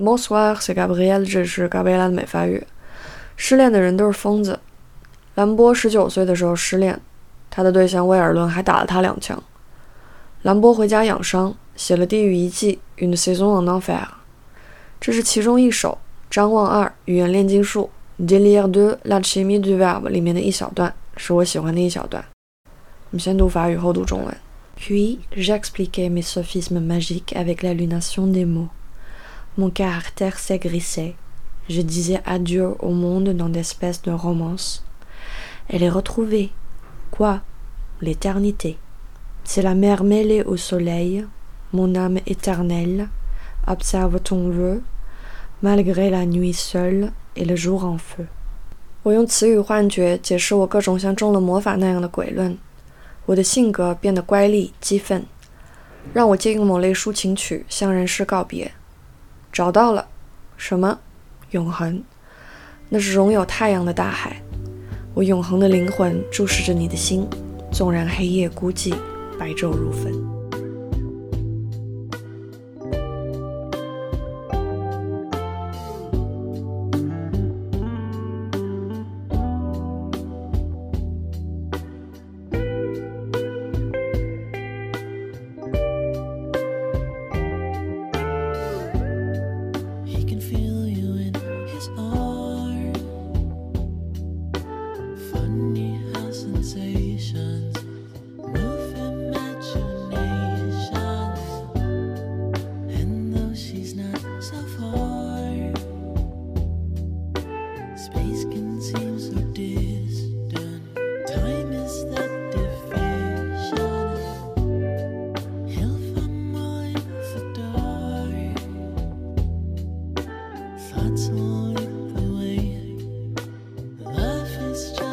Bonsoir, c'est Gabriel，这是 Gabriela 的美发语。失恋的人都是疯子。兰波十九岁的时候失恋，他的对象威尔伦还打了他两枪。兰波回家养伤，写了《地狱遗迹》（Une saison en enfer）。这是其中一首。张望二语言炼金术 （Délire de la chimie du verbe） 里面的一小段，是我喜欢的一小段。我们先读法语，后读中文。Puis j'expliquais mes sophismes magiques avec l'allunation des mots. Mon caractère s'aigrissait. Je disais adieu au monde dans d'espèces de romance. Elle est retrouvée. Quoi L'éternité. C'est la mer mêlée au soleil, mon âme éternelle. Observe ton vœu, malgré la nuit seule et le jour en feu. 我用词语幻觉解释我各种像中了魔法那样的鬼论。我的性格变得乖戾、激愤，让我借用某类抒情曲向人世告别。 找到了，什么？永恒。那是拥有太阳的大海。我永恒的灵魂注视着你的心，纵然黑夜孤寂，白昼如焚。Just.